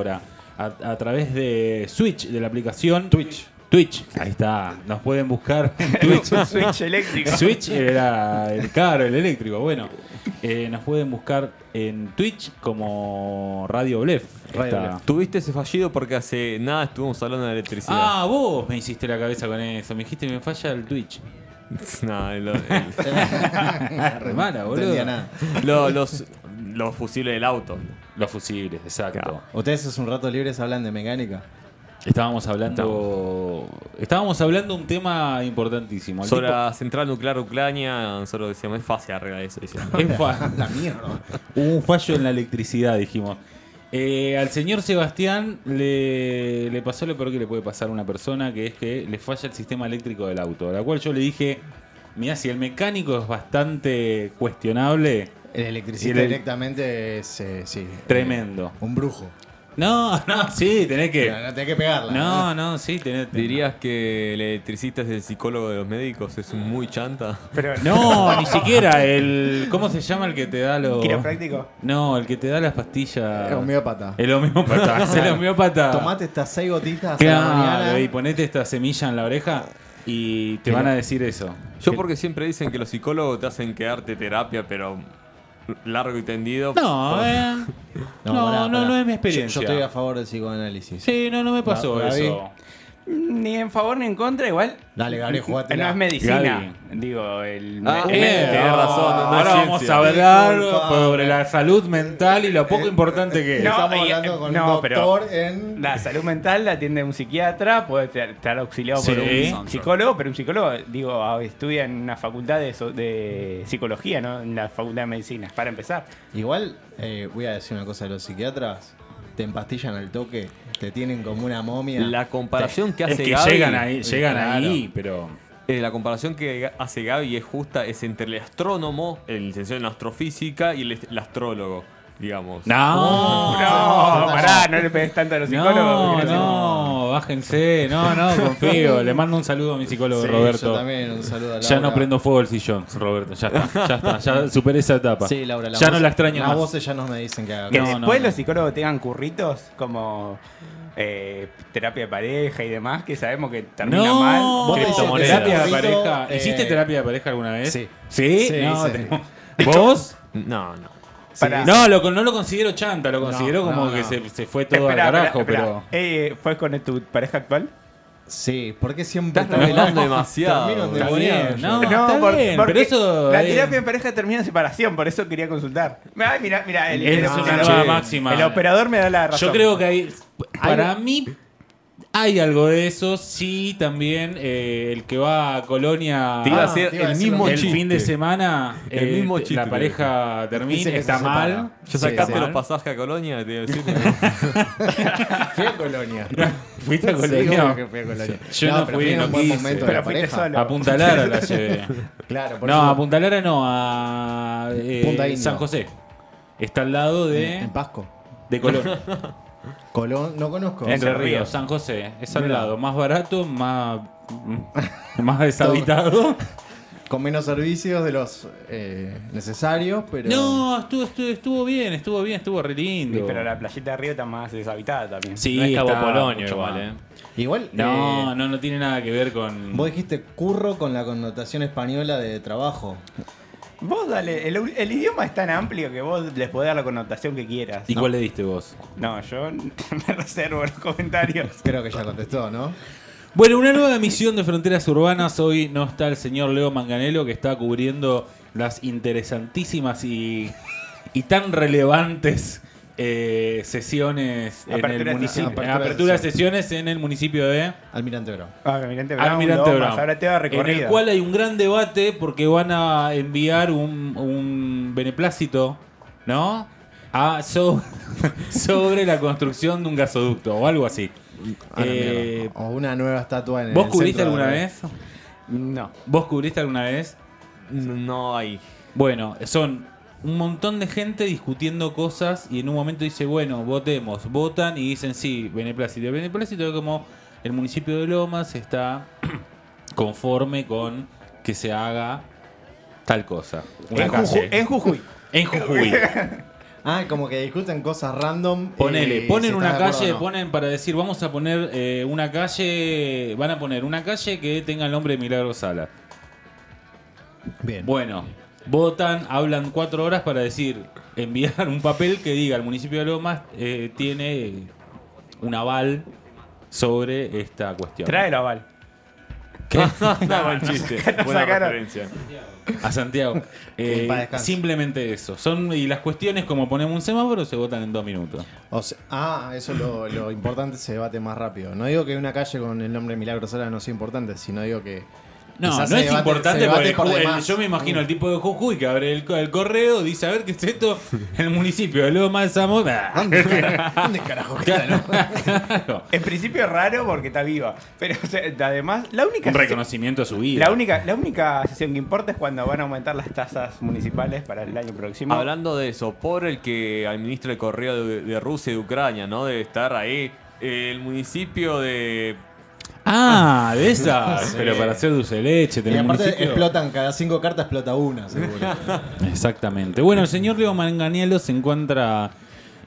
ahora a, a través de Switch, de la aplicación Twitch. Twitch, ahí está. Nos pueden buscar en Twitch. Switch eléctrico. Switch era el caro, el eléctrico. Bueno, eh, nos pueden buscar en Twitch como Radio Blef. Está- Tuviste ese fallido porque hace nada estuvimos hablando de electricidad. Ah, vos me hiciste la cabeza con eso. Me dijiste que me falla el Twitch. No, el- el- Re mala, No boludo. entendía nada. lo- los, los fusibles del auto. Los fusibles, exacto. Claro. Ustedes hace un rato libres hablan de mecánica. Estábamos hablando. Estábamos hablando un tema importantísimo. El Sobre tipo- la central nuclear Ucrania, nosotros decíamos, es fácil arreglar eso. es fa- La mierda. Hubo un fallo en la electricidad, dijimos. Eh, al señor Sebastián le, le pasó lo peor que le puede pasar a una persona, que es que le falla el sistema eléctrico del auto. A la cual yo le dije, mira, si el mecánico es bastante cuestionable, El electricista el- directamente es, eh, sí. tremendo. eh, un brujo. No, no, sí, tenés que... No, no tenés que pegarla. No, no, sí, tenés... ¿Dirías que el electricista es el psicólogo de los médicos? ¿Es un muy chanta? Pero No, ni siquiera el... ¿Cómo se llama el que te da los... quiropráctico. No, el que te da las pastillas... Es homeópata. El homeópata. es el homeópata. Tomate estas seis gotitas a la Claro, mañana. y ponete esta semilla en la oreja y te van a decir eso. Yo porque siempre dicen que los psicólogos te hacen quedarte terapia, pero largo y tendido. No, Por- eh. No, no, pará, no, es mi experiencia. Yo, estoy a favor del psicoanálisis. Sí, no, no me pasó eso. Ni en favor ni en contra, igual. Dale, Gabriel, jugate. No es medicina. Gaby. Digo, el. Ah, el- bien, el- tenés razón, no, no es Ahora vamos a hablar sobre la salud mental y lo poco importante que es. No, Estamos y- hablando con no, un pero- doctor en. La salud mental la atiende un psiquiatra, puede estar- auxiliado por un psicólogo, pero un psicólogo, digo, estudia en una facultad de, so- de psicología, ¿no? En la facultad de medicina, para empezar. Igual, eh, voy a decir una cosa de los psiquiatras. Te empastillan al toque, te tienen como una momia. La comparación que Es hace que Gaby, llegan ahí, llegan Claro. ahí, pero eh, la comparación que hace Gaby es justa, es entre el astrónomo, el licenciado en astrofísica y el, astrólogo, digamos. no, No, pará, no le pegues tanto a los psicólogos. no, no, bájense, no, no, confío. Le mando un saludo a mi psicólogo Sí, Roberto. Yo también, un saludo a Laura. Ya no prendo fuego el sillón, Roberto. Ya está, ya está, ya superé esa etapa. Sí, Laura, la ya voz- no la extraño Las voces ya no me dicen que haga. Que No, después no, los psicólogos tengan curritos como eh, terapia de pareja y demás, que sabemos que termina No, mal. Vos terapia de pareja. eh, ¿Hiciste terapia de pareja alguna vez? Sí. ¿Sí? Sí, no, ¿Vos? No, no. Para- No, lo, no lo considero chanta, lo considero No, como no, que se, se fue todo al carajo, pero. Eh, ¿Fue con tu pareja actual? Sí, porque siempre. Estás revelando demasiado. endemoniado bien, no. está bien, pero eso, La terapia en pareja termina en separación, por eso quería consultar. Ay, mira, mira, el, Es el- una el- nueva el- máxima. El operador me da la razón. Yo creo que hay. Para mí. Hay algo de eso, sí, también eh, el que va a Colonia Te iba a Ah, hacer te iba a el mismo el chiste. fin de semana, El eh, mismo chiste, la pareja Dice termina, que se está separa. mal. Ya Sí, sacaste sí. los pasajes a Colonia, te iba a decir. Fui a Colonia. ¿Fuiste a Sí, Colonia? obvio que fui a Colonia. Yo no pero fui, no un buen quise. momento de Pero la fuiste pareja. solo. A Punta Lara la llevé. Claro, por No, eso- a Punta Lara no, a eh, Punta Indio. San José. Está al lado de, En Pasco. de Colón. Colón, no conozco. Entre Ríos, Ríos. San José. Es al lado. Más barato, más, más deshabitado. Con menos servicios de los eh, necesarios, pero. No, estuvo, estuvo, estuvo bien, estuvo bien, estuvo re lindo. Pero la playita de Río está más deshabitada también. Sí, No es Cabo está Polonio mucho igual, más. eh. Igual. No, eh, no, no tiene nada que ver con. Vos dijiste curro con la connotación española de trabajo. Vos dale, el, el idioma es tan amplio que vos les podés dar la connotación que quieras. ¿Y cuál le diste vos? No, yo me reservo los comentarios. Creo que ya contestó, ¿no? Bueno, una nueva emisión de Fronteras Urbanas. Hoy no está el señor Leo Manganelo que está cubriendo las interesantísimas y, y tan relevantes eh, sesiones en Apertura el de municipio. sesiones. Apertura de sesiones en el municipio de Almirante Brown. Ah, Almirante Brown, Almirante Brown. ahora te va En el cual hay un gran debate porque van a enviar un, un beneplácito, ¿no? A, so- sobre la construcción de un gasoducto o algo así. A la Eh, o una nueva estatua en ¿Vos el cubriste centro de alguna vez? No. ¿Vos cubriste alguna vez? No hay. Bueno, son un montón de gente discutiendo cosas y en un momento dice, bueno, votemos. Votan y dicen, sí, beneplácito. El beneplácito es como el municipio de Lomas está conforme con que se haga tal cosa. Una En calle. Jujuy, en Jujuy. En Jujuy. Ah, como que discuten cosas random. Ponele, y ponen si una calle, no. ponen para decir, vamos a poner eh, una calle, van a poner una calle que tenga el nombre de Milagro Sala. Bien. Bueno, votan, hablan cuatro horas para decir, enviar un papel que diga el municipio de Lomas eh, tiene un aval sobre esta cuestión. Tráelo, Val. ¿Qué? no, buen chiste. Buena sacaron. referencia. A Santiago. Eh, simplemente eso. Son, y las cuestiones, como ponemos un semáforo, se votan en dos minutos. O sea, ah, eso es lo, lo importante, se debate más rápido. No digo que una calle con el nombre Milagro Sala no sea importante, sino digo que. No, quizás no es debate- importante porque por el- yo me imagino el tipo de Jujuy que abre el, co- el correo, dice, a ver qué es esto, el municipio de Loma de Zamora. ¿Dónde, carajo- dónde carajo queda, no? Claro. En principio es raro porque está viva. Pero o sea, además, la única Un sesión- reconocimiento a su vida. La única, la única sesión que importa es cuando van a aumentar las tasas municipales para el año próximo. Hablando de eso, por el que administra el correo de, de Rusia y de Ucrania, ¿no? Debe estar ahí. El municipio de. Ah, de esas. Sí. Pero para hacer dulce de leche, Y aparte municipio. explotan, cada cinco cartas explota una, seguro. Exactamente. Bueno, el señor Leo Manganiello se encuentra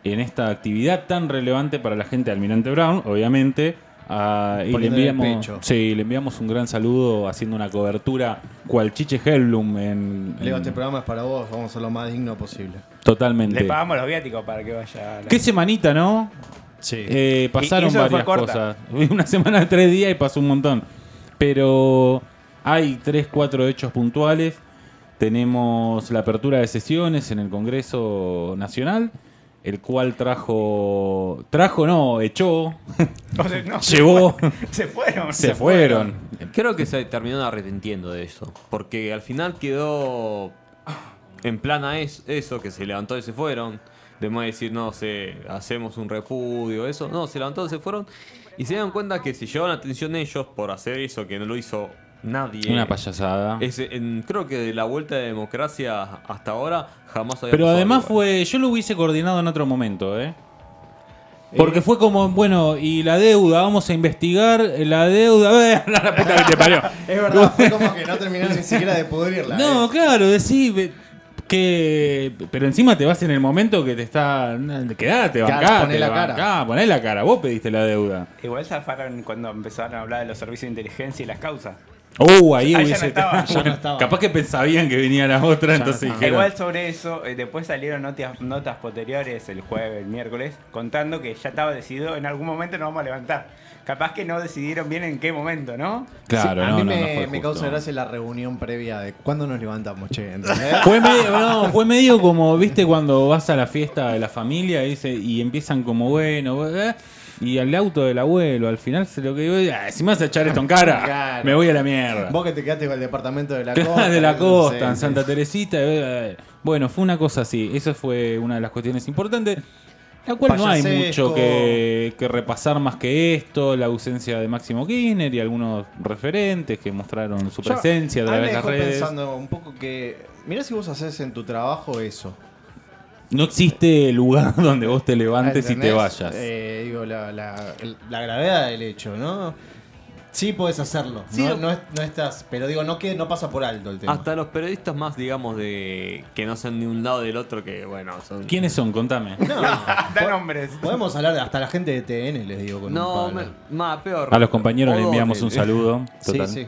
en esta actividad tan relevante para la gente de Almirante Brown, obviamente. ah, y le Poniéndole el enviamos, pecho. sí, le enviamos un gran saludo haciendo una cobertura cual Chiche Hellblum en, Leo, en- este programa es para vos, vamos a ser lo más digno posible. totalmente. Le pagamos los viáticos para que vaya. a la- Qué semanita, ¿no? Sí. Eh, pasaron varias cosas. Una semana de tres días y pasó un montón. Pero hay tres, cuatro hechos puntuales. Tenemos la apertura de sesiones en el Congreso Nacional, el cual trajo, trajo no, echó, no, se llevó, Se fueron. se fueron. Creo que se terminó arrepintiendo de eso. Porque al final quedó en plan a es- eso, que se levantó y se fueron. De más decir, no sé, hacemos un repudio, eso. No, se levantó y se fueron. Y se dieron cuenta que si llevaban atención ellos por hacer eso, que no lo hizo nadie. Una payasada. Es, en- creo que de la vuelta de democracia hasta ahora jamás había Pero además fue, yo lo hubiese coordinado en otro momento, ¿eh? Porque fue como, bueno, y la deuda, vamos a investigar la deuda. ¡Eh, la puta que te parió! Es verdad, fue como que no terminaron ni siquiera de pudrirla. No, eh. claro, decís ve- que. Pero encima te vas en el momento que te está. Quedate, bancate, poné la cara. bancá, poné la cara. Vos pediste la deuda. Igual zafaron cuando empezaron a hablar de los servicios de inteligencia y las causas. Uh, ahí Ah, ya no hubiese. estaba. Ya no estaba. Capaz que pensaban que venía la otra, entonces dijeron. Igual sobre eso, eh, después salieron notas, notas posteriores el jueves, el miércoles, contando que ya estaba decidido, en algún momento nos vamos a levantar. Capaz que no decidieron bien en qué momento, ¿no? Claro, Sí, a no, mí no, me, no causa gracia la reunión previa de cuándo nos levantamos, che. ¿entendés? Fue medio, no, fue medio como, viste, cuando vas a la fiesta de la familia y, dice, y empiezan como, bueno, eh, y al auto del abuelo, al final se lo que digo, "Ah, si me vas a echar esto en cara, Claro. me voy a la mierda. Vos que te quedaste con el departamento de la costa. de la costa, en. Santa Teresita. eh, Bueno, fue una cosa así. Esa fue una de las cuestiones importantes. La cual no hay mucho que, que repasar más que esto. La ausencia de Máximo Kirchner y algunos referentes que mostraron su Yo- presencia a mí través de las redes. pensando un poco que. Mirá si vos haces en tu trabajo eso. No existe lugar donde vos te levantes y te vayas. Eh, digo, la, la gravedad del hecho, ¿no? Sí podés hacerlo. Sí, no, lo- no es- no estás. Pero digo, no, que, no pasa por alto el tema. Hasta los periodistas más, digamos, de que no sean de un lado del otro, que bueno, son. ¿Quiénes son? Contame. No, Da nombres. Podemos hablar de hasta la gente de TN, les digo. Con No, un me- palo. más peor. A los compañeros le O enviamos un saludo. Sí, sí.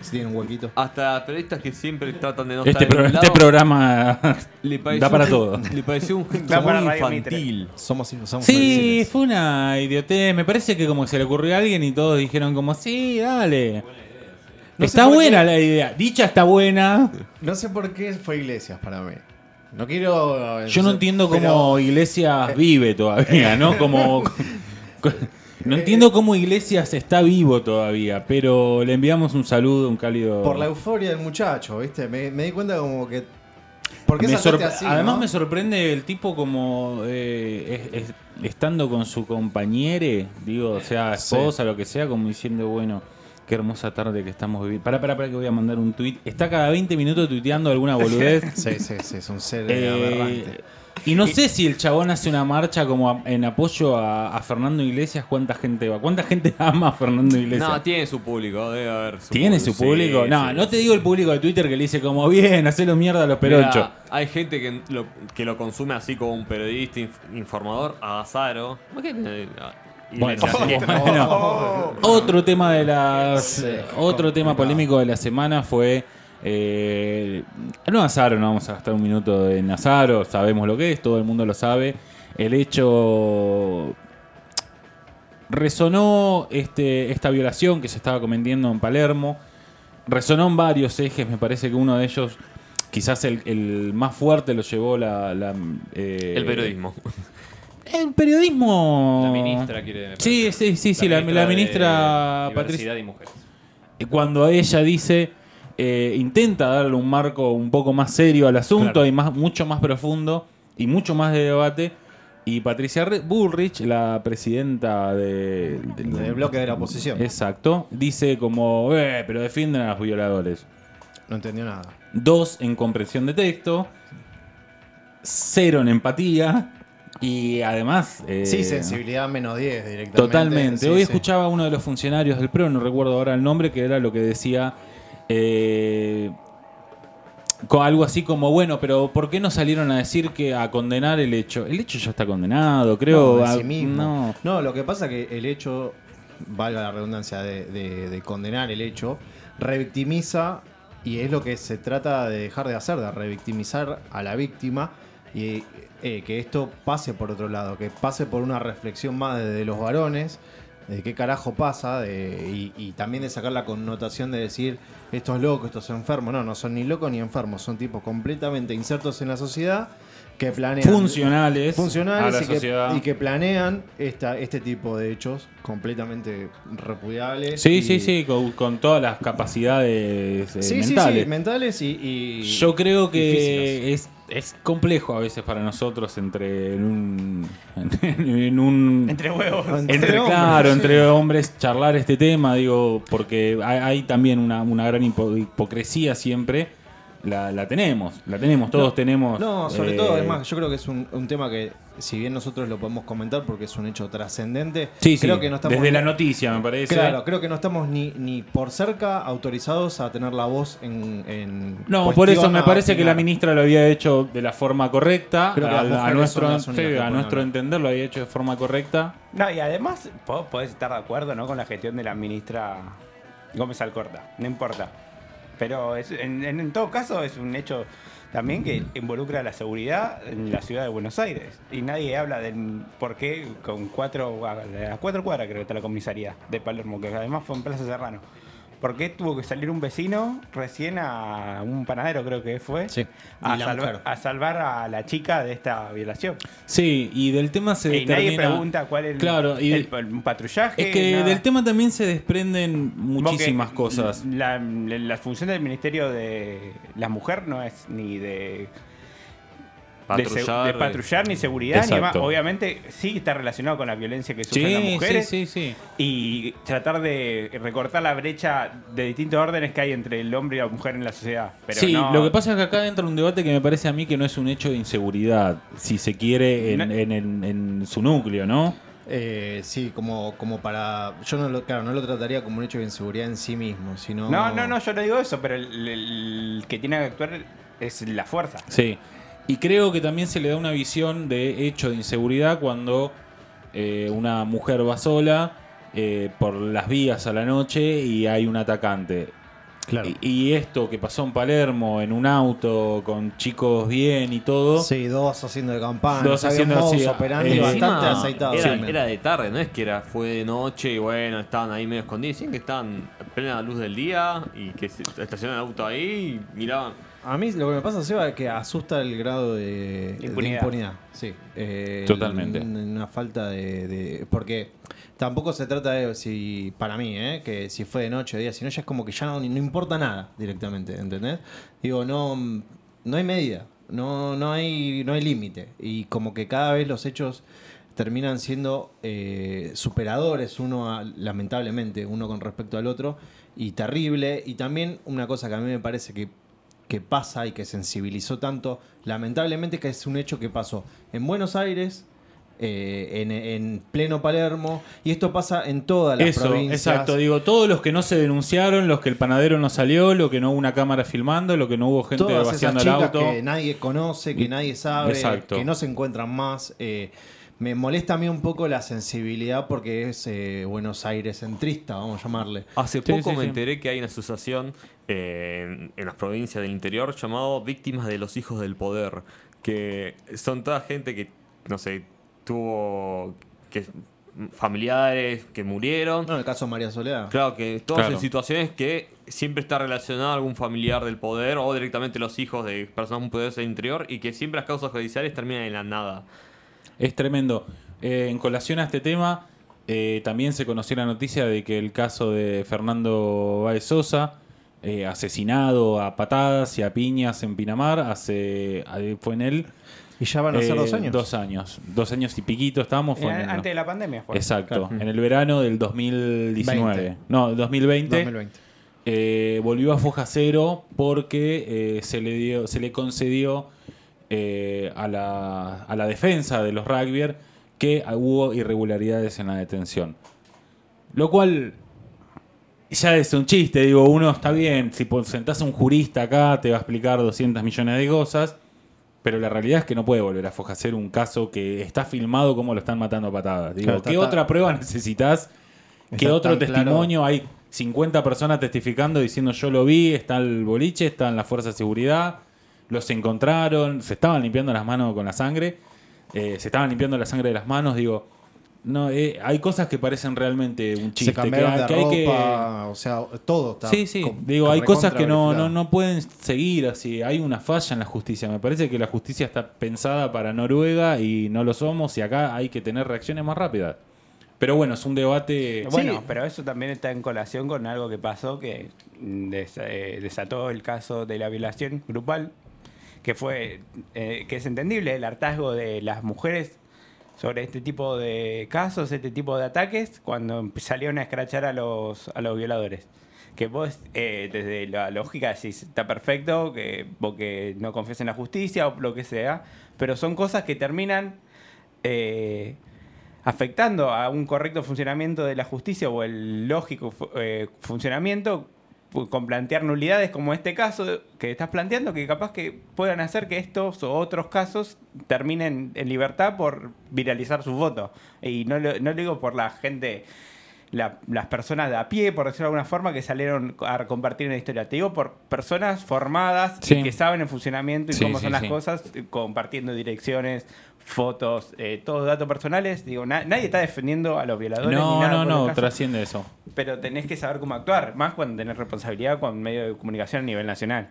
Si tienen un huequito. Hasta periodistas que siempre tratan de no Este, estar pro- en un este lado, programa le pareció da para todo. Le pareció un gesto muy infantil. Somos, somos Sí, fue una idiotez. Me parece que como que se le ocurrió a alguien y todos dijeron como, sí, dale. No está por buena qué. la idea. Dicha está buena. No sé por qué fue Iglesias para mí. No quiero. Yo no entiendo pero- cómo Iglesias vive todavía, ¿no? Como... No entiendo cómo Iglesias está vivo todavía, pero le enviamos un saludo, un cálido... Por la euforia del muchacho, ¿viste? Me, me di cuenta como que. ¿Por qué Me así? Además no? me sorprende el tipo como eh, es- es- estando con su compañere, digo, o sea, Sí. esposa, lo que sea, como diciendo, bueno, qué hermosa tarde que estamos viviendo. Para, para, para que voy a mandar un tweet. Está cada 20 minutos tuiteando alguna boludez. Sí, sí, sí, es un ser Eh, aberrante. Y no sé si el chabón hace una marcha como a- en apoyo a, a Fernando Iglesias, ¿cuánta gente va? ¿Cuánta gente ama a Fernando Iglesias? No, tiene su público, debe haber. su ¿Tiene su público? Sí, no, sí, no te sí. digo el público de Twitter que le dice como bien, hacelo mierda a los peronchos. Mira, hay gente que lo, que lo consume así como un periodista inf- informador, Agazaro. Imagínate, ah, Bueno, bueno. otro tema de las Sí, otro tema polémico de la semana fue eh, no Azaro, no vamos a gastar un minuto en Azaro, sabemos lo que es, todo el mundo lo sabe. El hecho resonó este, esta violación que se estaba cometiendo en Palermo, resonó en varios ejes, me parece que uno de ellos, quizás el, el más fuerte, lo llevó la... la, eh, El periodismo. El periodismo... La ministra quiere. Sí, sí, sí, sí, la, la ministra de Patricia. Diversidad y Mujeres. Cuando ella dice, eh, intenta darle un marco un poco más serio al asunto Claro. y más, mucho más profundo y mucho más de debate. Y Patricia Bullrich, la presidenta de, del- bloque de la oposición. Exacto, dice como, eh, pero defienden a los violadores. No entendió nada. Dos en comprensión de texto, cero en empatía y además... eh, Sí, sensibilidad menos 10 directamente. Totalmente. Sí, Hoy sí. escuchaba a uno de los funcionarios del PRO, no recuerdo ahora el nombre, que era lo que decía eh, algo así como, bueno, pero ¿por qué no salieron a decir que a condenar el hecho? El hecho ya está condenado, creo. No, en a- sí mismo. no. No, lo que pasa que el hecho, valga la redundancia de, de- de condenar el hecho, revictimiza y es lo que se trata de dejar de hacer, de revictimizar a la víctima y eh, que esto pase por otro lado, que pase por una reflexión más de, los varones, de qué carajo pasa de- y, y también de sacar la connotación de decir esto es loco, esto es enfermo. No, no son ni locos ni enfermos, son tipos completamente insertos en la sociedad que planean Funcionales, funcionales a la y, que, sociedad. y que planean esta, este tipo de hechos completamente repudiables. Sí, y- sí, sí, con, con todas las capacidades eh, Sí, sí, mentales. sí, mentales y, y- Yo creo que es, es complejo a veces para nosotros entre en un, en un Entre huevos. Entre Entre, hombres, claro, sí. entre hombres charlar este tema, digo, porque hay, hay también una, una gran hipo- hipocresía siempre. La, la tenemos, la tenemos, todos tenemos. No, sobre eh, todo, es más, yo creo que es un, un tema que, si bien nosotros lo podemos comentar porque es un hecho trascendente, Sí, sí, creo que no estamos. desde la noticia me parece. Claro, creo que no estamos ni, ni por cerca autorizados a tener la voz en. en No, por eso me parece que la ministra lo había hecho de la forma correcta. Creo que a, nuestro, sí, a nuestro entender lo había hecho de forma correcta. No, y además po- podés estar de acuerdo ¿no? con la gestión de la ministra Gómez Alcorta, no importa. Pero en, todo caso es un hecho también que involucra la seguridad en la ciudad de Buenos Aires. Y nadie habla del por qué con cuatro, a cuatro cuadras creo que está la comisaría de Palermo, que además fue en Plaza Serrano. ¿Por qué tuvo que salir un vecino recién a un panadero, creo que fue, Sí. a, salvar, mujer. a salvar a la chica de esta violación? Sí, y del tema se Y nadie determina- pregunta cuál es el, Claro, y el- patrullaje. es que nada. del tema también se desprenden muchísimas cosas. La, la- la función del Ministerio de la Mujer no es ni de. Patrullar, de patrullar ni seguridad, ni más. Obviamente sí está relacionado con la violencia que sufren Sí, las mujeres sí, sí. y tratar de recortar la brecha de distintos órdenes que hay entre el hombre y la mujer en la sociedad. Pero sí, no- lo que pasa es que acá entra un debate que me parece a mí que no es un hecho de inseguridad, si se quiere, en, No- en- en- en su núcleo, ¿no? Eh, sí, como, como para. Yo no lo, claro, no lo trataría como un hecho de inseguridad en sí mismo, sino. No, no, no, yo no digo eso, pero el, el que tiene que actuar es la fuerza. Sí. Y creo que también se le da una visión de hecho de inseguridad cuando eh, una mujer va sola eh, por las vías a la noche y hay un atacante. Claro. Y, y esto que pasó en Palermo, en un auto, con chicos bien y todo. Sí, dos haciendo de campana. Dos había un haciendo así, operandi eh, bastante aceitado. Era, era de tarde, no es que era fue de noche y bueno, estaban ahí medio escondidos. Dicen que estaban en plena luz del día y que se estacionaron el auto ahí y miraban. A mí lo que me pasa, Seba, es que asusta el grado de de Impunidad. sí. Eh, Totalmente. el- Una falta de, de- Porque tampoco se trata de si. Para mí, ¿eh? Que si fue de noche o de día, sino ya es como que ya no, no importa nada directamente, ¿entendés? Digo, no. No hay medida. No, no hay, no hay límite. Y como que cada vez los hechos terminan siendo eh, superadores uno a- lamentablemente uno con respecto al otro y terrible y también una cosa que a mí me parece que que pasa y que sensibilizó tanto, lamentablemente que es un hecho que pasó en Buenos Aires, eh, en, en pleno Palermo, y esto pasa en todas las Eso, provincias. exacto. Digo, todos los que no se denunciaron, los que el panadero no salió, lo que no hubo una cámara filmando, lo que no hubo gente Todas esas vaciando el auto. que nadie conoce, que nadie sabe, Exacto. que no se encuentran más. eh, me molesta a mí un poco la sensibilidad porque es eh, Buenos Aires centrista, vamos a llamarle. Hace Sí, poco sí, me sí. enteré que hay una asociación eh, en, en las provincias del interior llamado Víctimas de los Hijos del Poder, que son toda gente que, no sé, tuvo que familiares que murieron. No, en el caso de María Soledad. Claro, que todas Claro. en situaciones que siempre está relacionado a algún familiar del poder o directamente los hijos de personas muy poderosas del interior y que siempre las causas judiciales terminan en la nada. Es tremendo. Eh, en colación a este tema, eh, también se conoció la noticia de que el caso de Fernando Báez Sosa, eh, asesinado a patadas y a piñas en Pinamar, hace, fue en él. Y ya van a ser eh, dos años. Dos años. Dos años y piquito estábamos. Fue en el- Antes de la pandemia fue. Exacto, Claro. en el verano del 2019. 20. No, 2020. 2020. eh, volvió a foja cero porque eh, se, le dio, se le concedió eh, a, la, a la defensa de los rugbyers que hubo irregularidades en la detención. Lo cual ya es un chiste, digo, uno está bien, si pon- sentás a un jurista acá te va a explicar 200 millones de cosas, pero la realidad es que no puede volver a foja cero un caso que está filmado como lo están matando a patadas. Digo, Claro, está- ¿qué está- otra prueba necesitas? ¿Qué Está otro claro. testimonio? Hay 50 personas testificando diciendo yo lo vi, está el boliche, están las fuerzas de seguridad, los encontraron, se estaban limpiando las manos con la sangre, eh, se estaban limpiando la sangre de las manos, digo, no, eh, hay cosas que parecen realmente un chiste. se cambiaron que, de que hay que- ropa, o sea, todo está. Sí, sí. con- Digo, hay cosas que no, no, no pueden seguir así. Hay una falla en la justicia. Me parece que la justicia está pensada para Noruega y no lo somos y acá hay que tener reacciones más rápidas. Pero bueno, es un debate... Bueno, Sí. pero eso también está en colación con algo que pasó que des- eh, desató el caso de la violación grupal, que fue eh, que es entendible el hartazgo de las mujeres sobre este tipo de casos, este tipo de ataques, cuando salieron a escrachar a los, a los violadores. Que vos, eh, desde la lógica, decís, está perfecto, que porque no confías en la justicia o lo que sea, pero son cosas que terminan eh, afectando a un correcto funcionamiento de la justicia o el lógico fu- funcionamiento con plantear nulidades como este caso que estás planteando, que capaz que puedan hacer que estos o otros casos terminen en libertad por viralizar su voto. Y no lo, no lo digo por la gente, la- las personas de a pie, por decirlo de alguna forma, que salieron a compartir una historia. Te digo por personas formadas y que saben el funcionamiento y Sí, cómo sí, son las cosas, eh, compartiendo direcciones, fotos, eh, todos datos personales. Digo, na- nadie está defendiendo a los violadores. ni No, nada no, no, trasciende eso. pero tenés que saber cómo actuar, más cuando tenés responsabilidad con medio de comunicación a nivel nacional.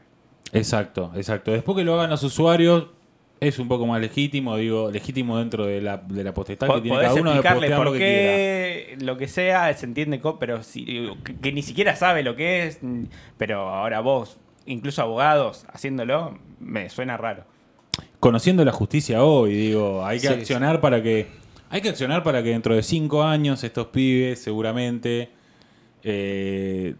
Exacto, exacto. Después que lo hagan los usuarios, es un poco más legítimo, digo, legítimo dentro de la, de la potestad que tiene cada uno de explicarle postear por lo que quiera. qué, lo que sea, se entiende, pero si, que, que ni siquiera sabe lo que es, pero ahora vos, incluso abogados, haciéndolo, me suena raro. Conociendo la justicia hoy, digo, hay que Sí, accionar para que hay que accionar para que dentro de cinco años estos pibes seguramente eh,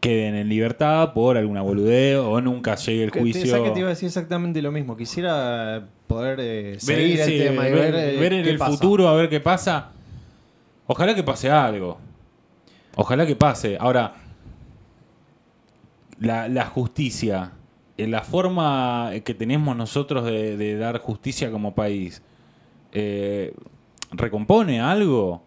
queden en libertad por alguna boludez o nunca llegue el te- juicio. ¿sabes que te iba a decir exactamente lo mismo. Quisiera poder eh, ver, seguir sí, el tema y ver- ver, eh, ver en el pasa. futuro a ver qué pasa. Ojalá que pase algo. Ojalá que pase. Ahora, la, la justicia, la forma que tenemos nosotros de, de dar justicia como país, eh, ¿recompone algo?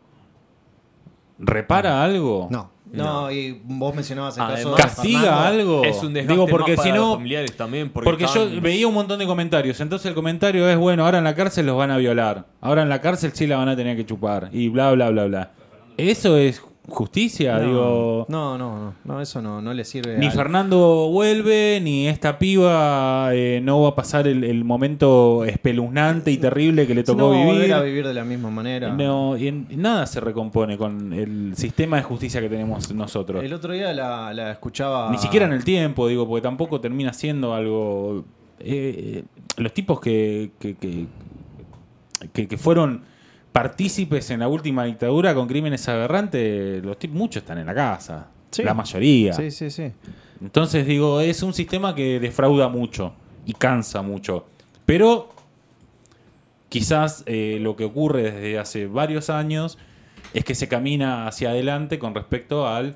¿Repara algo? No, no, y vos mencionabas el caso de ¿Castiga Fernando. algo? Es un desgaste Digo, porque más si no, familiares también. Porque, porque yo veía un montón de comentarios. Entonces el comentario es, bueno, ahora en la cárcel los van a violar. Ahora en la cárcel sí la van a tener que chupar. Y bla, bla, bla, bla. ¿Eso es justicia? No, Digo, no, no, no, no, eso no, no le sirve. ni al- Fernando vuelve, ni esta piba eh, no va a pasar el, el momento espeluznante y terrible que le tocó no, vivir. volver a vivir de la misma manera. No, y en- nada se recompone con el sistema de justicia que tenemos nosotros. El otro día la, la escuchaba. Ni siquiera en el tiempo, digo, porque tampoco termina siendo algo. eh, los tipos que, que, que, que- que fueron partícipes en la última dictadura con crímenes aberrantes, los tipos, muchos están en la casa. Sí. La mayoría. Sí, sí, sí. Entonces digo, es un sistema que defrauda mucho y cansa mucho. Pero quizás eh, lo que ocurre desde hace varios años es que se camina hacia adelante con respecto al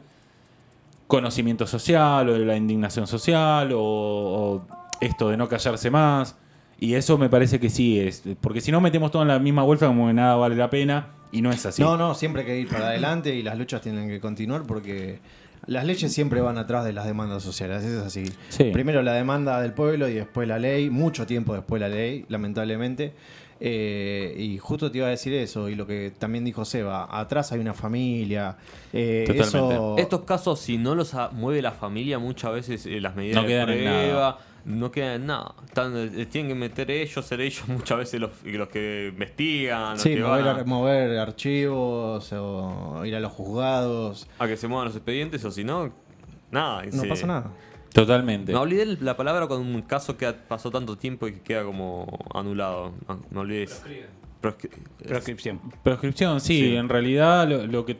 conocimiento social o de la indignación social o, o esto de no callarse más. Y eso me parece que sí es. Porque si no metemos todo en la misma bolsa como que nada vale la pena y no es así. No, no, siempre hay que ir para adelante y las luchas tienen que continuar porque las leyes siempre van atrás de las demandas sociales, eso es así. Sí. Primero la demanda del pueblo y después la ley, mucho tiempo después la ley, lamentablemente. Eh, y justo te iba a decir eso, y lo que también dijo Seba, atrás hay una familia. eh, Totalmente. eso- Estos casos, si no los mueve la familia, muchas veces eh, las medidas No de quedan en prueba no quedan en nada. Están, eh, tienen que meter ellos, ser ellos muchas veces los, los que investigan, los Sí, que mover, van a, mover archivos o ir a los juzgados. a que se muevan los expedientes, o si no, nada. No se- pasa nada. Totalmente. Me olvidé la palabra con un caso que pasó tanto tiempo y que queda como anulado. No, me olvidé. Proscri- Proscripción. Proscripción, sí, Sí. en realidad lo, lo que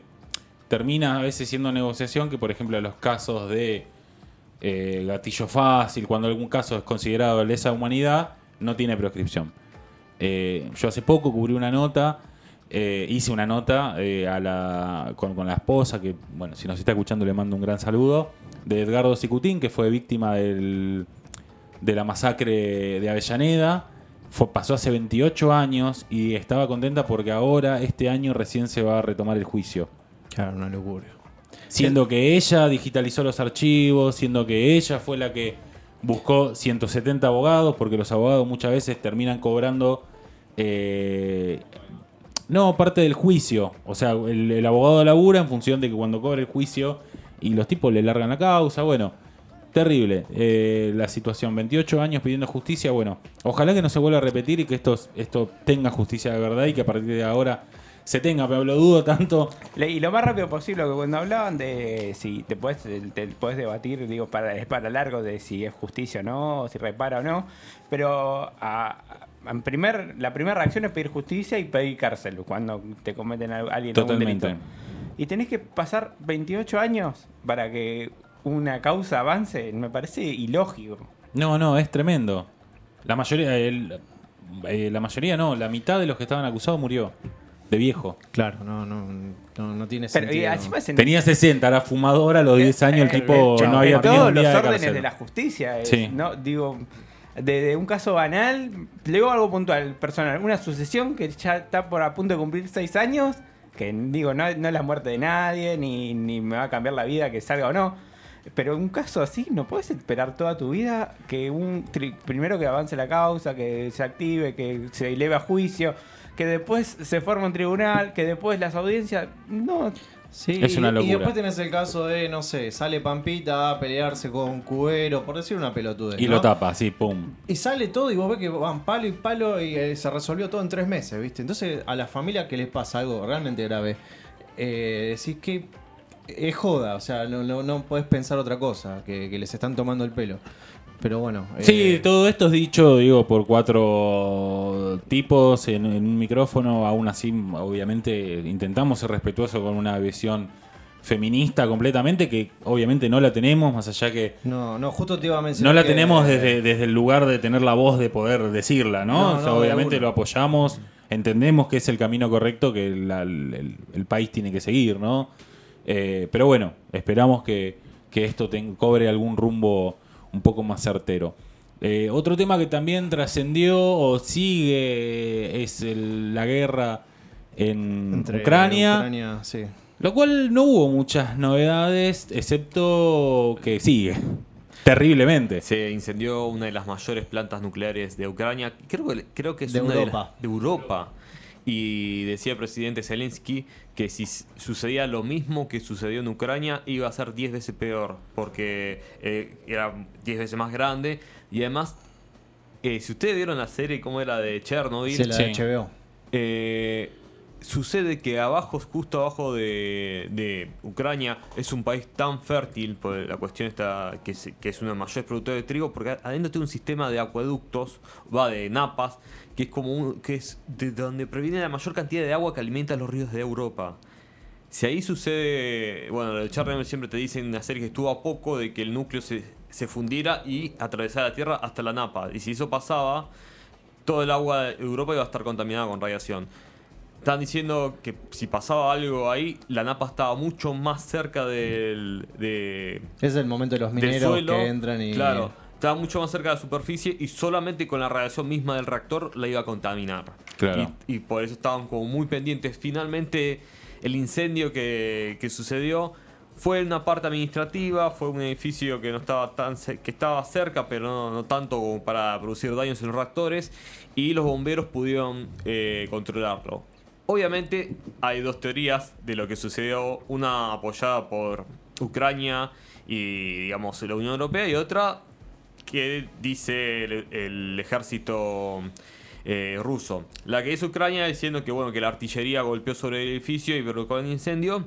termina a veces siendo negociación, que por ejemplo los casos de eh, gatillo fácil, cuando algún caso es considerado lesa humanidad, no tiene proscripción. Eh, yo hace poco cubrí una nota, eh, hice una nota eh, a la, con, con la esposa, que bueno, si nos está escuchando le mando un gran saludo, de Edgardo Sicutín, que fue víctima del, de la masacre de Avellaneda. Fue- pasó hace 28 años y estaba contenta porque ahora, este año, recién se va a retomar el juicio. Claro, una locura. Siendo que ella digitalizó los archivos, siendo que ella fue la que buscó 170 abogados, porque los abogados muchas veces terminan cobrando. eh, no, parte del juicio. O sea, el, el abogado labura en función de que cuando cobre el juicio y los tipos le largan la causa. Bueno, terrible eh, la situación. 28 años pidiendo justicia. Bueno, ojalá que no se vuelva a repetir y que esto, esto tenga justicia de verdad y que a partir de ahora se tenga, pero lo dudo tanto. Y lo más rápido posible, que cuando hablaban de si te puedes, te puedes debatir, digo, para, es para largo de si es justicia o no, o si repara o no, pero a- en primer, la primera reacción es pedir justicia y pedir cárcel cuando te cometen a alguien algún Totalmente. delito. Y tenés que pasar 28 años para que una causa avance, me parece ilógico. No, no, es tremendo. La mayoría, el- eh, la mayoría no, la mitad de los que estaban acusados murió. De viejo. Claro, no, no, no, no tiene Pero sentido. en- Tenía 60, era fumador a los 10 años, el Eh, tipo eh, no había tenido todos un los de órdenes de la justicia. es, Sí. ¿no? Digo, de, un caso banal, le digo algo puntual, personal. Una sucesión que ya está por a punto de cumplir seis años, que digo, no, no es la muerte de nadie, ni, ni me va a cambiar la vida que salga o no. Pero un caso así, no puedes esperar toda tu vida que un tri- primero que avance la causa, que se active, que se eleve a juicio, que después se forme un tribunal, que después las audiencias. No, Sí, Es una y- Y locura. después tenés el caso de, no sé, sale Pampita a pelearse con Cubero, por decir una pelotudez. Y ¿no? lo tapa, así, pum. Y sale todo y vos ves que van palo y palo y eh, se resolvió todo en tres meses, ¿viste? Entonces a la familia que les pasa algo realmente grave, eh, decís que es joda, o sea, no, no, no podés pensar otra cosa, que, que les están tomando el pelo. Pero bueno. eh, Sí, todo esto es dicho, digo, por cuatro tipos en, en un micrófono. Aún así, obviamente, intentamos ser respetuosos con una visión feminista completamente, que obviamente no la tenemos, más allá que No, no, justo te iba a mencionar. no la que- tenemos desde, desde el lugar de tener la voz de poder decirla, ¿no? No, O sea, no, de obviamente lo apoyamos, entendemos que es el camino correcto que la- el, país tiene que seguir, ¿no? Eh, pero bueno, esperamos que, que esto ten- cobre algún rumbo un poco más certero. Eh, otro tema que también trascendió o sigue es el- la guerra en entre Ucrania. Ucrania, sí. Lo cual no hubo muchas novedades, excepto que sigue. Terriblemente. Se incendió una de las mayores plantas nucleares de Ucrania. Creo que, creo que es De una Europa. de, las- de Europa. Y decía el presidente Zelensky que si sucedía lo mismo que sucedió en Ucrania, iba a ser 10 veces peor. Porque eh, era 10 veces más grande. Y además, eh, si ustedes vieron la serie como era de Chernobyl, Sí, la de. HBO. eh, sucede que abajo, justo abajo de, Ucrania, es un país tan fértil, por la cuestión está que es, que es uno de los mayores productores de trigo, porque adentro tiene un sistema de acueductos, va de napas, que es como un- que es de donde proviene la mayor cantidad de agua que alimenta los ríos de Europa. Si ahí sucede, bueno, de Chernobyl siempre te dicen en la serie que estuvo a poco de que el núcleo se, se fundiera y atravesara la Tierra hasta la napa. Y si eso pasaba, todo el agua de Europa iba a estar contaminada con radiación. Están diciendo que si pasaba algo ahí, la napa estaba mucho más cerca del, de, Es el momento de los mineros suelo. que entran y. Claro, estaba mucho más cerca de la superficie y solamente con la radiación misma del reactor la iba a contaminar. Claro. Y, y por eso estaban como muy pendientes. Finalmente, el incendio que, que sucedió fue una parte administrativa, fue un edificio que no estaba tan que estaba cerca, pero no, no tanto como para producir daños en los reactores, y los bomberos pudieron eh, controlarlo. Obviamente hay dos teorías de lo que sucedió, una apoyada por Ucrania y digamos la Unión Europea y otra que dice el, ejército eh, ruso. La que dice Ucrania diciendo que bueno que la artillería golpeó sobre el edificio y provocó el incendio.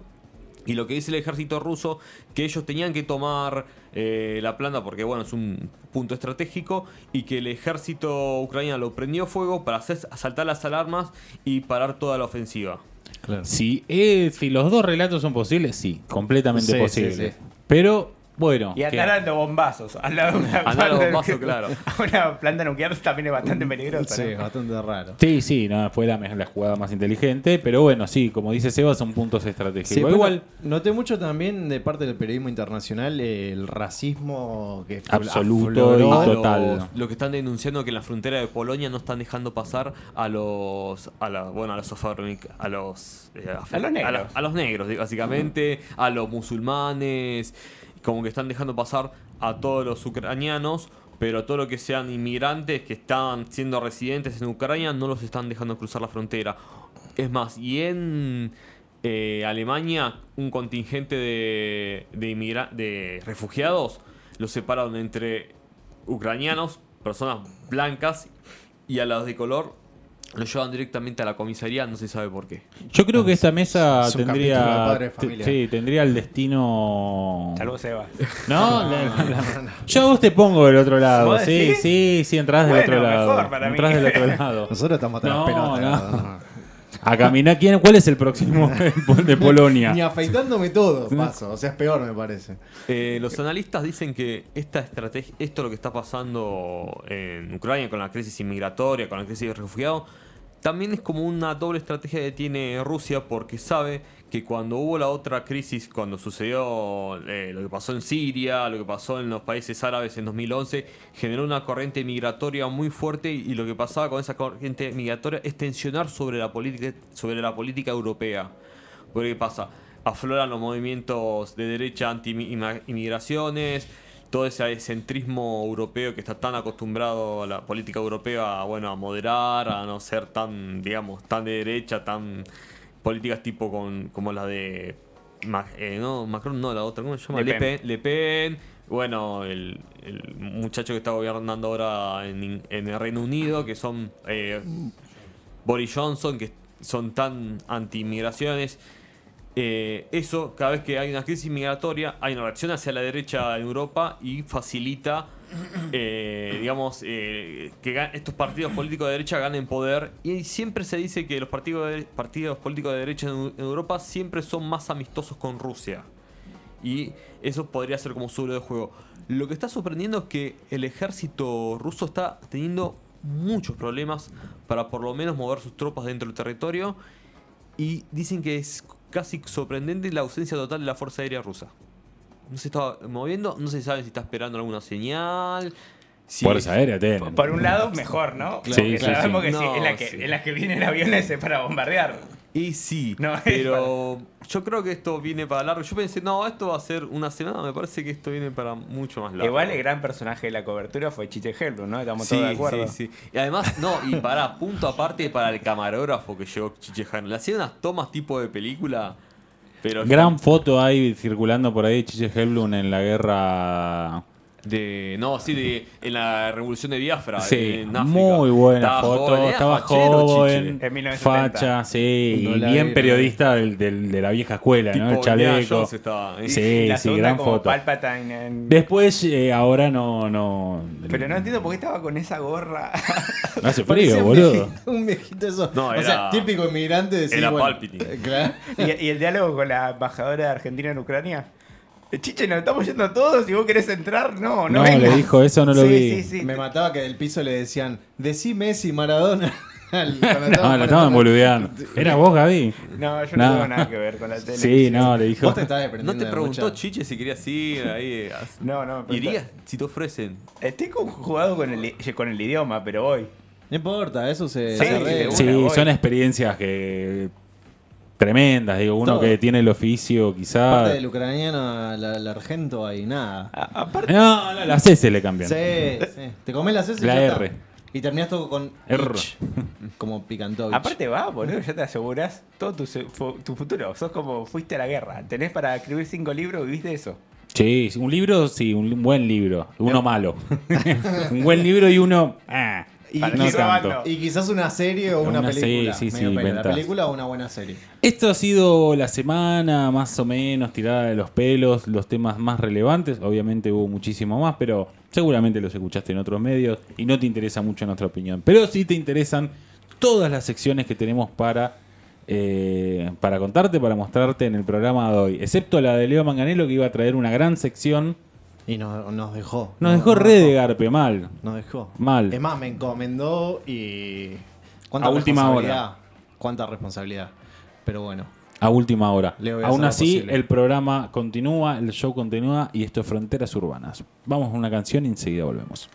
Y lo que dice el ejército ruso, que ellos tenían que tomar eh, la planta porque bueno, es un punto estratégico y que el ejército ucraniano lo prendió fuego para hacer saltar las alarmas y parar toda la ofensiva. Claro. Si, eh, si los dos relatos son posibles, sí, completamente Sí, posibles. sí, sí. Pero, bueno. Y andar dando bombazos. Al lado de una Andar planta dando bombazos, nuclear. claro. Una planta nuclear también es bastante peligrosa. Sí, ¿no? bastante raro. Sí, sí, no, fue la, la jugada más inteligente, pero bueno, sí, como dice Seba, son puntos estratégicos. Sí, Igual, noté mucho también de parte del periodismo internacional eh, el racismo que Absoluto y afloró. Total. Los, lo que están denunciando que en la frontera de Polonia no están dejando pasar a los a la, bueno a los afroamic- a los eh, A los negros. la- a los negros básicamente a los musulmanes como que están dejando pasar a todos los ucranianos pero todo lo que sean inmigrantes que están siendo residentes en Ucrania no los están dejando cruzar la frontera. Es más y en eh, Alemania un contingente de de, de refugiados los separaron entre ucranianos, personas blancas, y a las de color los llevan directamente a la comisaría, no se sabe por qué. yo creo que esta mesa Es tendría. De sí, tendría el destino. Saludos, Seba. No, la- la- yo a vos te pongo del otro lado. ¿Vos Sí, sí, sí, entrás del Bueno, otro lado. para mí. entrás del otro lado. Nosotros estamos hasta No, A caminar, ¿quién, ¿cuál es el próximo de Polonia? Ni afeitándome todo paso. O sea, es peor, me parece. Eh, los analistas dicen que esta estrategia, esto lo que está pasando en Ucrania con la crisis inmigratoria, con la crisis de refugiados, también es como una doble estrategia que tiene Rusia porque sabe que cuando hubo la otra crisis, cuando sucedió eh, lo que pasó en Siria, lo que pasó en los países árabes en 2011, generó una corriente migratoria muy fuerte y, lo que pasaba con esa corriente migratoria es tensionar sobre la política, sobre la política europea. Porque ¿qué pasa? Afloran los movimientos de derecha anti-inmigraciones, todo ese centrismo europeo que está tan acostumbrado a la política europea bueno, a moderar, a no ser tan, digamos, tan de derecha, tan políticas tipo con, como la de eh, no, Macron, no, la otra, ¿cómo se llama? Le Le Pen. Le Pen. Bueno, el, el muchacho que está gobernando ahora en, en el Reino Unido, que son eh, Boris Johnson, que son tan anti-inmigraciones. Eh, eso, cada vez que hay una crisis migratoria, hay una reacción hacia la derecha en Europa y facilita, eh, digamos, eh, que estos partidos políticos de derecha ganen poder. Y siempre se dice que los partidos, políticos de derecha en, Eu- en Europa siempre son más amistosos con Rusia. Y eso podría ser como su de juego. Lo que está sorprendiendo es que el ejército ruso está teniendo muchos problemas para por lo menos mover sus tropas dentro del territorio. Y dicen que es casi sorprendente la ausencia total de la Fuerza Aérea Rusa. No se está moviendo, no se sabe si está esperando alguna señal. si- Fuerza aérea tienen. Por un lado, mejor, ¿no? Sí, Porque sí, sabemos sí. que sí, No, en, la que, sí. en la que vienen aviones es para bombardear. Y sí, No, es pero yo creo que esto viene para largo. Yo pensé, no, esto va a ser una semana. Me parece que esto viene para mucho más largo. Igual el gran personaje de la cobertura fue Chiche Helblum, ¿no? Estamos Sí, todos de acuerdo. sí, sí. Y además, no, y para, punto aparte para el camarógrafo que llegó Chichejano. Le hacía unas tomas tipo de película, pero. Gran foto hay circulando por ahí de Chiche Helblum en la guerra De, no, sí, de, en la revolución de Biafra. Sí, en África. muy buena Estaba foto. joven, estaba fachero, joven, Chiche. En 1970. facha, sí, No y bien vi, periodista del, del- de la vieja escuela, ¿no? El Tipo chaleco. Y- Sí, y la sí, gran como foto. En- Después, eh, ahora no, no. Pero no entiendo por qué estaba con esa gorra. Hace Parecía frío, un boludo. viejito- Un viejito eso. No, o era- sea, típico inmigrante de era Palpatine. Claro. y, y el diálogo con la embajadora de Argentina en Ucrania. Chiche, nos estamos yendo todos y vos querés entrar. No, no. No, vengas. le dijo eso, no lo Sí, vi. Sí, sí. Me mataba que del piso le decían, decí Messi, Maradona. No, lo estaban boludeando. ¿Era vos, Gaby? No, yo no, No. tengo nada que ver con la tele. Sí, no, le dijo. Vos te estabas ¿No te preguntó mucha- Chiche si querías ir ahí? No, no. me. ¿Irías si te ofrecen? Estoy con- jugado con el, con el idioma, pero voy. No importa, eso se, Sí, se son experiencias que tremendas, digo, uno Todo. que tiene el oficio quizá. Aparte del ucraniano al, al argento hay nada. A- aparte, No, no, las S le cambian. Sí, sí. Te comes las S y La ya está. R. Y terminás todo con R. como picantovich. aparte va, boludo, ya te aseguras todo tu, se- tu futuro. Sos como fuiste a la guerra. Tenés para escribir cinco libros, viviste eso. Sí, un libro, sí, un buen libro. Uno malo. un buen libro y uno. Ah, Y no tanto. quizás una serie o una, Una película. sí, medio sí. La inventás. película o una buena serie. Esto ha sido la semana más o menos tirada de los pelos, los temas más relevantes. Obviamente hubo muchísimo más, pero seguramente los escuchaste en otros medios y no te interesa mucho nuestra opinión. Pero sí te interesan todas las secciones que tenemos para, eh, para contarte, para mostrarte en el programa de hoy. Excepto la de Leo Manganelo que iba a traer una gran sección. Y nos, nos dejó. Nos No- dejó re de garpe, mal. Nos dejó. Mal. Es más, me encomendó y. A última responsabilidad. Cuánta responsabilidad. Pero bueno. A última hora. Aún así, posible. el programa continúa, el show continúa y esto es Fronteras Urbanas. Vamos a una canción y enseguida volvemos.